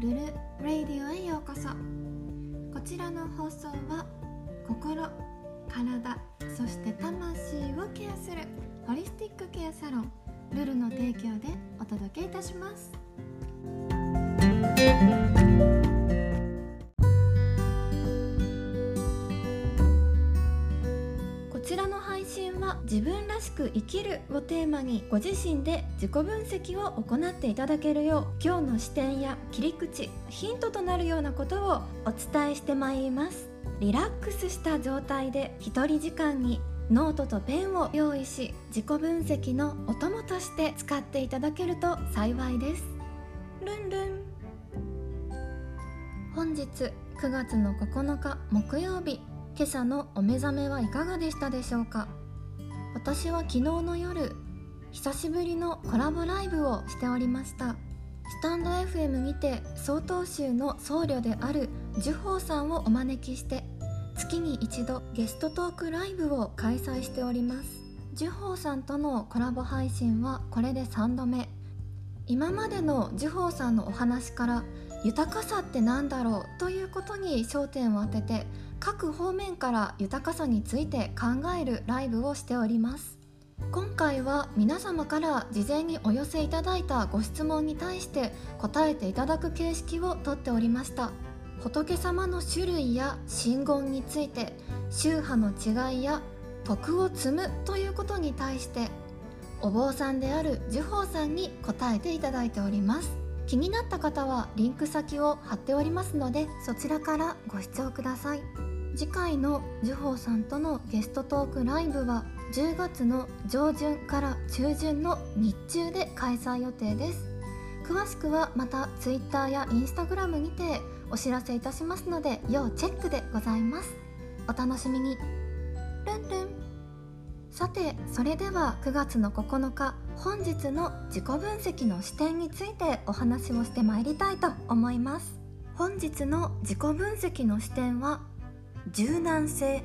ルルレイディオへようこそ。こちらの放送は心体そして魂をケアするホリスティックケアサロンルルの提供でお届けいたします。自分らしく生きるをテーマにご自身で自己分析を行っていただけるよう今日の視点や切り口ヒントとなるようなことをお伝えしてまいります。リラックスした状態で一人時間にノートとペンを用意し自己分析のお供として使っていただけると幸いです。ルンルン。本日9月の9日木曜日今朝のお目覚めはいかがでしたでしょうか？私は昨日の夜久しぶりのコラボライブをしておりました。スタンド FM にて曹洞宗の僧侶である樹宝さんをお招きして月に一度ゲストトークライブを開催しております。樹宝さんとのコラボ配信はこれで3度目。今までの樹宝さんのお話から豊かさって何だろう？ということに焦点を当てて各方面から豊かさについて考えるライブをしております。今回は皆様から事前にお寄せいただいたご質問に対して答えていただく形式をとっておりました。仏様の種類や真言について宗派の違いや徳を積むということに対してお坊さんである樹宝さんに答えていただいております。気になった方はリンク先を貼っておりますのでそちらからご視聴ください。次回の樹宝さんとのゲストトークライブは10月の上旬から中旬の日中で開催予定です。詳しくはまた Twitter や Instagram にてお知らせいたしますので要チェックでございます。お楽しみに。ルンルン。さてそれでは9月の9日本日の自己分析の視点についてお話をしてまいりたいと思います。本日の自己分析の視点は柔軟性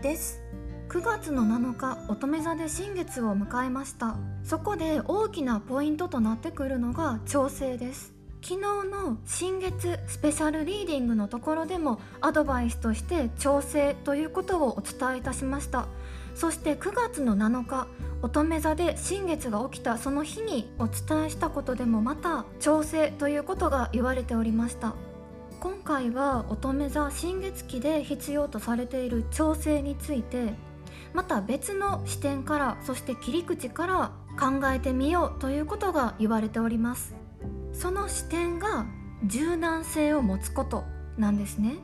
です。9月の7日乙女座で新月を迎えました。そこで大きなポイントとなってくるのが調整です。昨日の新月スペシャルリーディングのところでもアドバイスとして調整ということをお伝えいたしました。そして9月の7日乙女座で新月が起きたその日にお伝えしたことでもまた調整ということが言われておりました。今回は乙女座新月期で必要とされている調整についてまた別の視点からそして切り口から考えてみようということが言われております。その視点が柔軟性を持つことなんですね。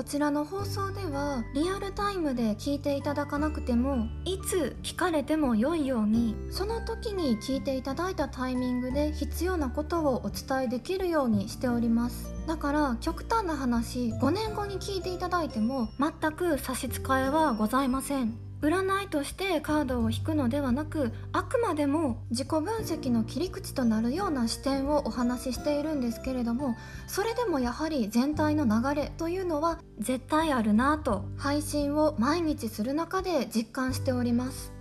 こちらの放送ではリアルタイムで聞いていただかなくてもいつ聞かれても良いようにその時に聞いていただいたタイミングで必要なことをお伝えできるようにしております。だから極端な話5年後に聞いていただいても全く差し支えはございません。占いとしてカードを引くのではなくあくまでも自己分析の切り口となるような視点をお話ししているんですけれどもそれでもやはり全体の流れというのは絶対あるなぁと配信を毎日する中で実感しております。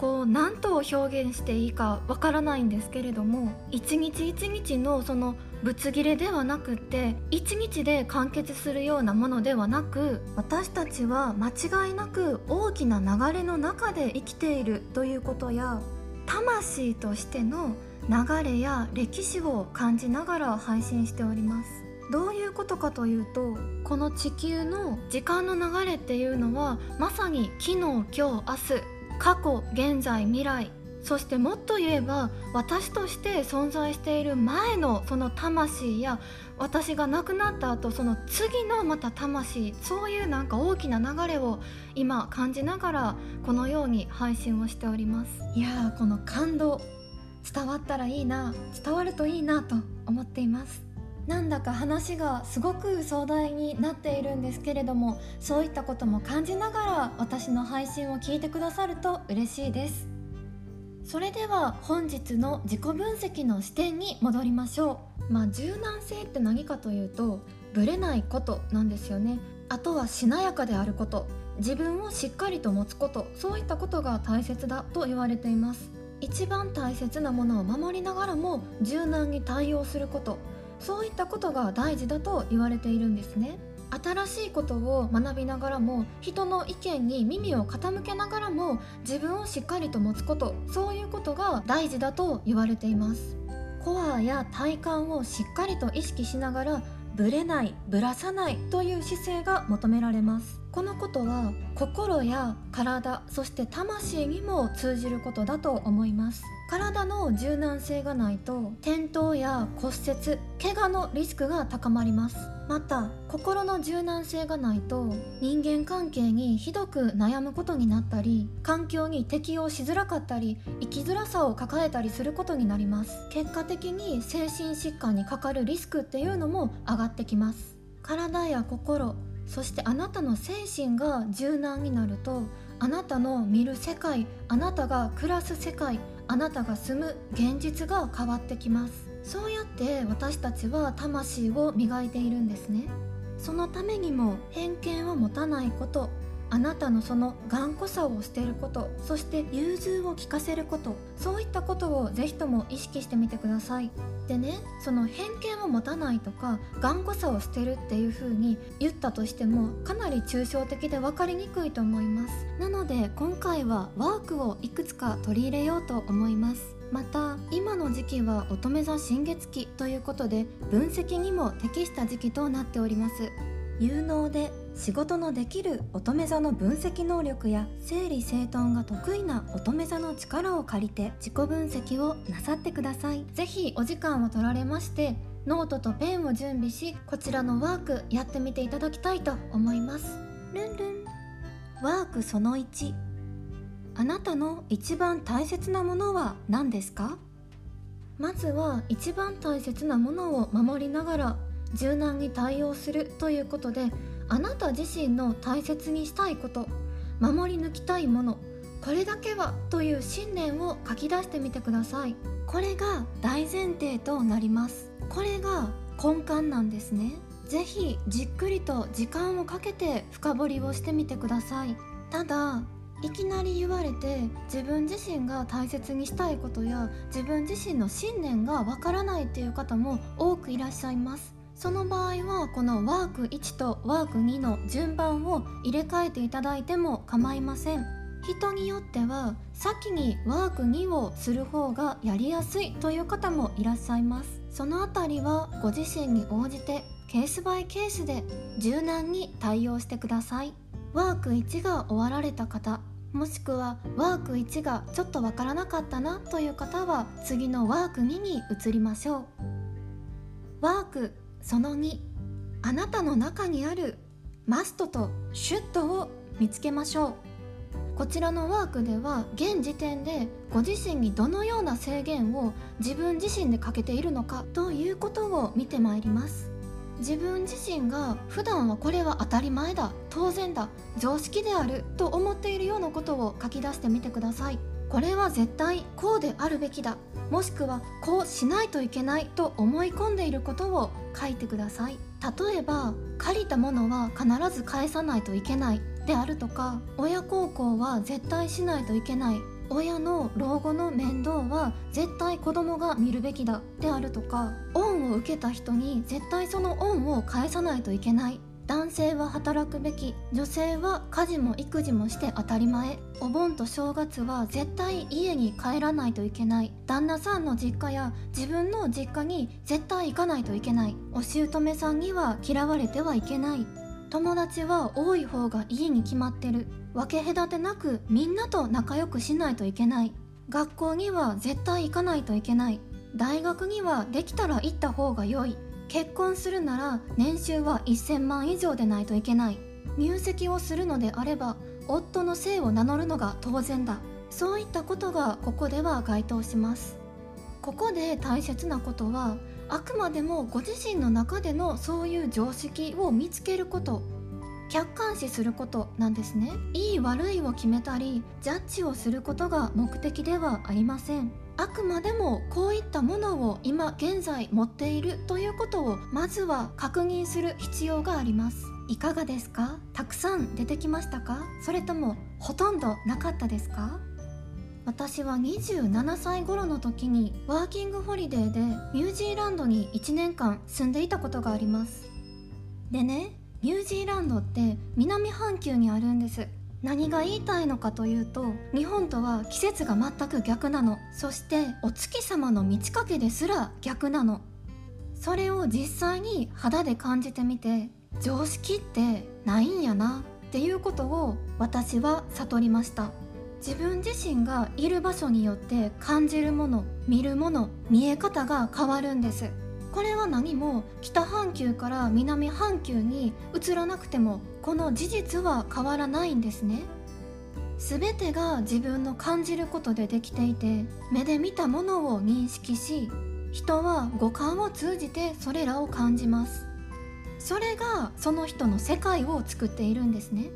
こう何と表現していいかわからないんですけれども一日一日のそのぶつ切れではなくて一日で完結するようなものではなく私たちは間違いなく大きな流れの中で生きているということや魂としての流れや歴史を感じながら配信しております。どういうことかというとこの地球の時間の流れっていうのはまさに昨日今日明日過去現在未来そしてもっと言えば私として存在している前のその魂や私が亡くなった後その次のまた魂そういうなんか大きな流れを今感じながらこのように配信をしております。いやーこの感動伝わったらいいな伝わるといいなと思っています。なんだか話がすごく壮大になっているんですけれどもそういったことも感じながら私の配信を聞いてくださると嬉しいです。それでは本日の自己分析の視点に戻りましょう。まあ柔軟性って何かというとブレないことなんですよね。あとはしなやかであること。自分をしっかりと持つこと。そういったことが大切だと言われています。一番大切なものを守りながらも柔軟に対応すること。そういったことが大事だと言われているんですね。新しいことを学びながらも人の意見に耳を傾けながらも自分をしっかりと持つことそういうことが大事だと言われています。コアや体幹をしっかりと意識しながらぶれないぶらさないという姿勢が求められます。このことは心や体そして魂にも通じることだと思います。体の柔軟性がないと転倒や骨折怪我のリスクが高まります。また心の柔軟性がないと人間関係にひどく悩むことになったり環境に適応しづらかったり生きづらさを抱えたりすることになります。結果的に精神疾患にかかるリスクっていうのも上がってきます。体や心そしてあなたの精神が柔軟になるとあなたの見る世界あなたが暮らす世界あなたが住む現実が変わってきます。そうやって私たちは魂を磨いているんですね。そのためにも偏見を持たないことあなたのその頑固さを捨てることそして融通を聞かせることそういったことをぜひとも意識してみてください。でねその偏見を持たないとか頑固さを捨てるっていう風に言ったとしてもかなり抽象的で分かりにくいと思います。なので今回はワークをいくつか取り入れようと思います。また今の時期は乙女座新月期ということで分析にも適した時期となっております。有能で仕事のできる乙女座の分析能力や整理整頓が得意な乙女座の力を借りて自己分析をなさってください。是非お時間を取られましてノートとペンを準備しこちらのワークやってみていただきたいと思います。ルンルン。ワークその1あなたの一番大切なものは何ですか？まずは一番大切なものを守りながら柔軟に対応するということであなた自身の大切にしたいこと守り抜きたいものこれだけはという信念を書き出してみてください。これが大前提となります。これが根幹なんですね。是非じっくりと時間をかけて深掘りをしてみてください。ただいきなり言われて自分自身が大切にしたいことや自分自身の信念がわからないっていう方も多くいらっしゃいます。その場合はこのワーク1とワーク2の順番を入れ替えていただいても構いません。人によっては先にワーク2をする方がやりやすいという方もいらっしゃいます。そのあたりはご自身に応じてケースバイケースで柔軟に対応してください。ワーク1が終わられた方もしくはワーク1がちょっとわからなかったなという方は次のワーク2に移りましょう。ワークその2あなたの中にあるマストとシュットを見つけましょう。こちらのワークでは現時点でご自身にどのような制限を自分自身でかけているのかということを見てまいります。自分自身が普段はこれは当たり前だ当然だ常識であると思っているようなことを書き出してみてください。これは絶対こうであるべきだ。もしくはこうしないといけないと思い込んでいることを書いてください。例えば借りたものは必ず返さないといけないであるとか親孝行は絶対しないといけない。親の老後の面倒は絶対子供が見るべきだであるとか恩を受けた人に絶対その恩を返さないといけない。男性は働くべき女性は家事も育児もして当たり前。お盆と正月は絶対家に帰らないといけない。旦那さんの実家や自分の実家に絶対行かないといけない。お姑さんには嫌われてはいけない。友達は多い方がいいに決まってる。分け隔てなくみんなと仲良くしないといけない。学校には絶対行かないといけない。大学にはできたら行った方が良い。結婚するなら年収は1000万以上でないといけない。入籍をするのであれば夫の姓を名乗るのが当然だ。そういったことがここでは該当します。ここで大切なことはあくまでもご自身の中でのそういう常識を見つけること。客観視することなんですね。いい悪いを決めたりジャッジをすることが目的ではありません。あくまでもこういったものを今現在持っているということをまずは確認する必要があります。いかがですか？たくさん出てきましたか？それともほとんどなかったですか？私は27歳頃の時にワーキングホリデーでニュージーランドに1年間住んでいたことがあります。でねニュージーランドって南半球にあるんです。何が言いたいのかというと日本とは季節が全く逆なの。そしてお月様の満ち欠けですら逆なの。それを実際に肌で感じてみて常識ってないんやな。っていうことを私は悟りました。自分自身がいる場所によって感じるもの見るもの見え方が変わるんです。これは何も北半球から南半球に移らなくてもこの事実は変わらないんですね。全てが自分の感じることでできていて目で見たものを認識し人は五感を通じてそれらを感じます。それがその人の世界を作っているんですね。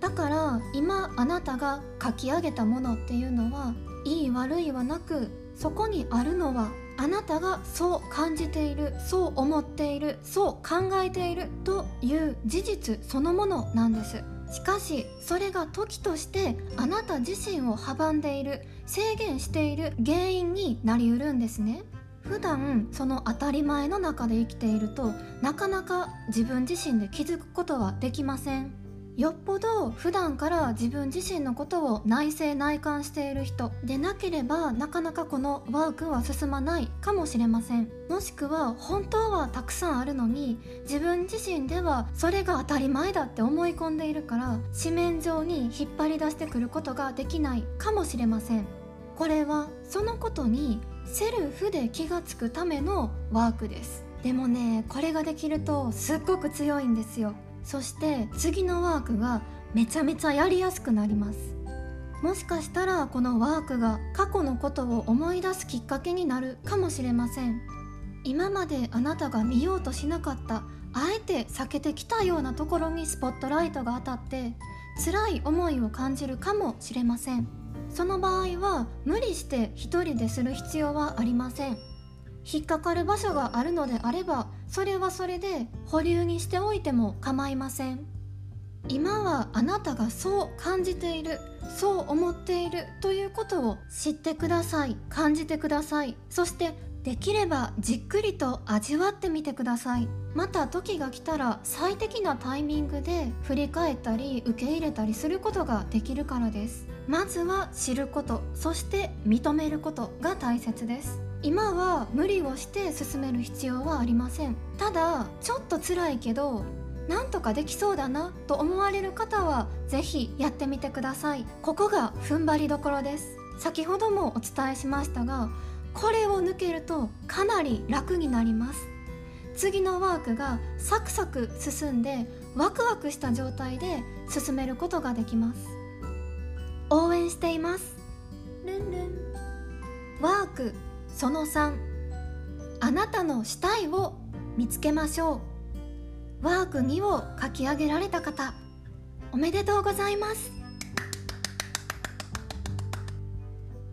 だから今あなたが書き上げたものっていうのはいい悪いはなくそこにあるのはあなたがそう感じているそう思っているそう考えているという事実そのものなんです。しかしそれが時としてあなた自身を阻んでいる制限している原因になりうるんですね。普段その当たり前の中で生きているとなかなか自分自身で気づくことはできません。よっぽど普段から自分自身のことを内省内観している人。でなければなかなかこのワークは進まないかもしれません。もしくは本当はたくさんあるのに自分自身ではそれが当たり前だって思い込んでいるから紙面上に引っ張り出してくることができないかもしれません。これはそのことにセルフで気がつくためのワークです。でもねこれができるとすっごく強いんですよ。そして次のワークがめちゃめちゃやりやすくなります。もしかしたらこのワークが過去のことを思い出すきっかけになるかもしれません。今まであなたが見ようとしなかったあえて避けてきたようなところにスポットライトが当たって辛い思いを感じるかもしれません。その場合は無理して一人でする必要はありません。引っかかる場所があるのであればそれはそれで保留にしておいても構いません。今はあなたがそう感じているそう思っているということを知ってください感じてください。そしてできればじっくりと味わってみてください。また時が来たら最適なタイミングで振り返ったり受け入れたりすることができるからです。まずは知ることそして認めることが大切です。今は無理をして進める必要はありません。ただちょっと辛いけどなんとかできそうだなと思われる方は是非やってみてください。ここが踏ん張りどころです。先ほどもお伝えしましたがこれを抜けるとかなり楽になります。次のワークがサクサク進んでワクワクした状態で進めることができます。応援しています。ルンルン。ワーク。その3あなたのしたいを見つけましょう。ワーク2を書き上げられた方おめでとうございます。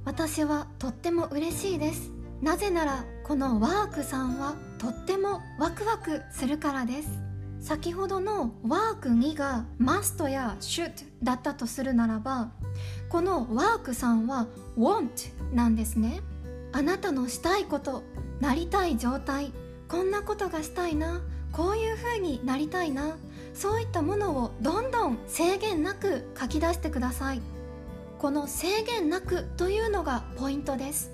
私はとっても嬉しいです。なぜならこのワークさんはとってもワクワクするからです。先ほどのワーク2がマストやシュッだったとするならばこのワークさんは want なんですね。あなたのしたいことなりたい状態。こんなことがしたいな。こういう風になりたいな。そういったものをどんどん制限なく書き出してください。この制限なくというのがポイントです。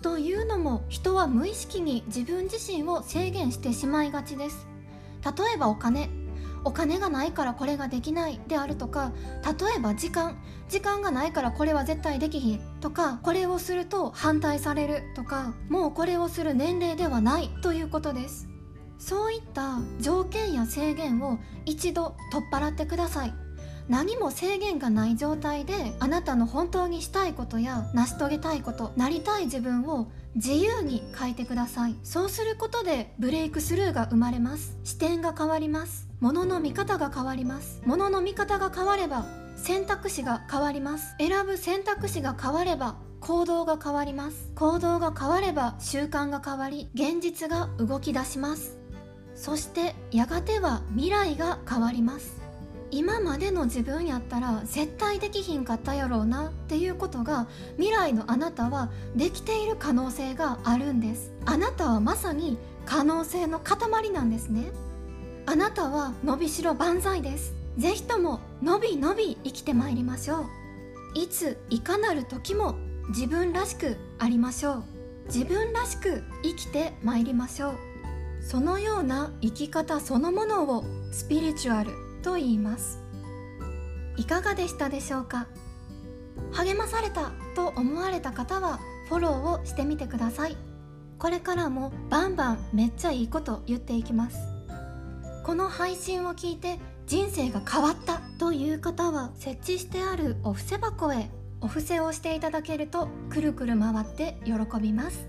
というのも人は無意識に自分自身を制限してしまいがちです。例えばお金。お金がないからこれができないであるとか例えば時間時間がないからこれは絶対できひんとかこれをすると反対されるとかもうこれをする年齢ではないということです。そういった条件や制限を一度取っ払ってください。何も制限がない状態であなたの本当にしたいことや成し遂げたいことなりたい自分を自由に書いてください。そうすることでブレイクスルーが生まれます。視点が変わります。物の見方が変わります。物の見方が変われば選択肢が変わります。選ぶ選択肢が変われば行動が変わります。行動が変われば習慣が変わり現実が動き出します。そしてやがては未来が変わります。今までの自分やったら絶対できひんかったやろうなっていうことが未来のあなたはできている可能性があるんです。あなたはまさに可能性の塊なんですね。あなたは伸びしろ万歳です。ぜひとも伸び伸び生きてまいりましょう。いついかなる時も自分らしくありましょう。自分らしく生きてまいりましょう。そのような生き方そのものをスピリチュアルと言います。いかがでしたでしょうか？励まされたと思われた方はフォローをしてみてください。これからもバンバンめっちゃいいこと言っていきます。この配信を聞いて人生が変わったという方は設置してあるお布施箱へお布施をしていただけるとくるくる回って喜びます。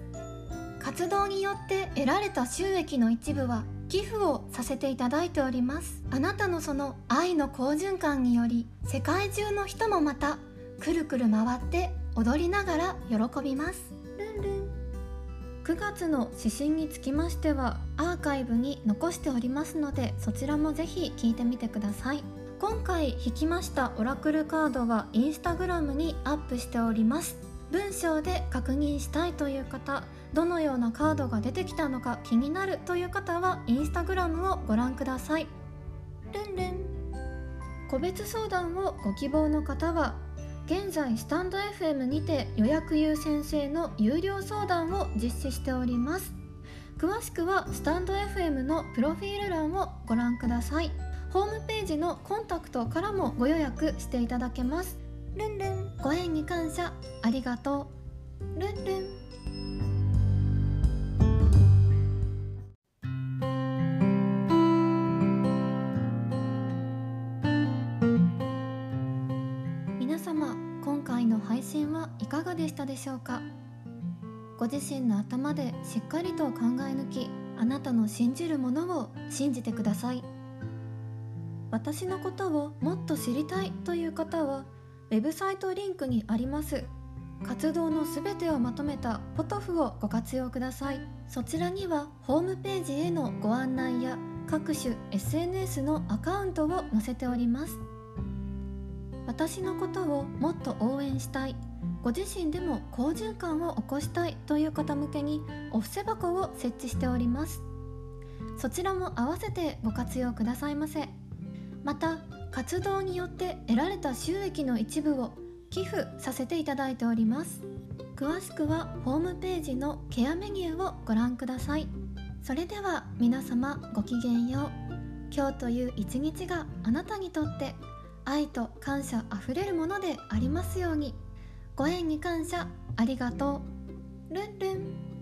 活動によって得られた収益の一部は寄付をさせていただいております。あなたのその愛の好循環により世界中の人もまたくるくる回って踊りながら喜びます。ルンルン。9月の指針につきましてはアーカイブに残しておりますのでそちらもぜひ聞いてみてください。今回引きましたオラクルカードはインスタグラムにアップしております文章で確認したいという方どのようなカードが出てきたのか気になるという方はインスタグラムをご覧ください。ルンルン。個別相談をご希望の方は現在スタンド FM にて予約優先制の有料相談を実施しております。詳しくはスタンド FM のプロフィール欄をご覧ください。ホームページのコンタクトからもご予約していただけます。ルンルン。ご縁に感謝。ありがとう。ルンルン。皆様今回の配信はいかがでしたでしょうか？ご自身の頭でしっかりと考え抜きあなたの信じるものを信じてください。私のことをもっと知りたいという方はウェブサイトリンクにあります。活動のすべてをまとめたポトフをご活用ください。そちらにはホームページへのご案内や各種 SNS のアカウントを載せております。私のことをもっと応援したい。ご自身でも好循環を起こしたい。という方向けにお布施箱を設置しております。そちらも合わせてご活用くださいませ。また活動によって得られた収益の一部を寄付させていただいております。詳しくはホームページのケアメニューをご覧ください。それでは皆様ごきげんよう。今日という一日があなたにとって愛と感謝あふれるものでありますように。ご縁に感謝ありがとう。ルンルン。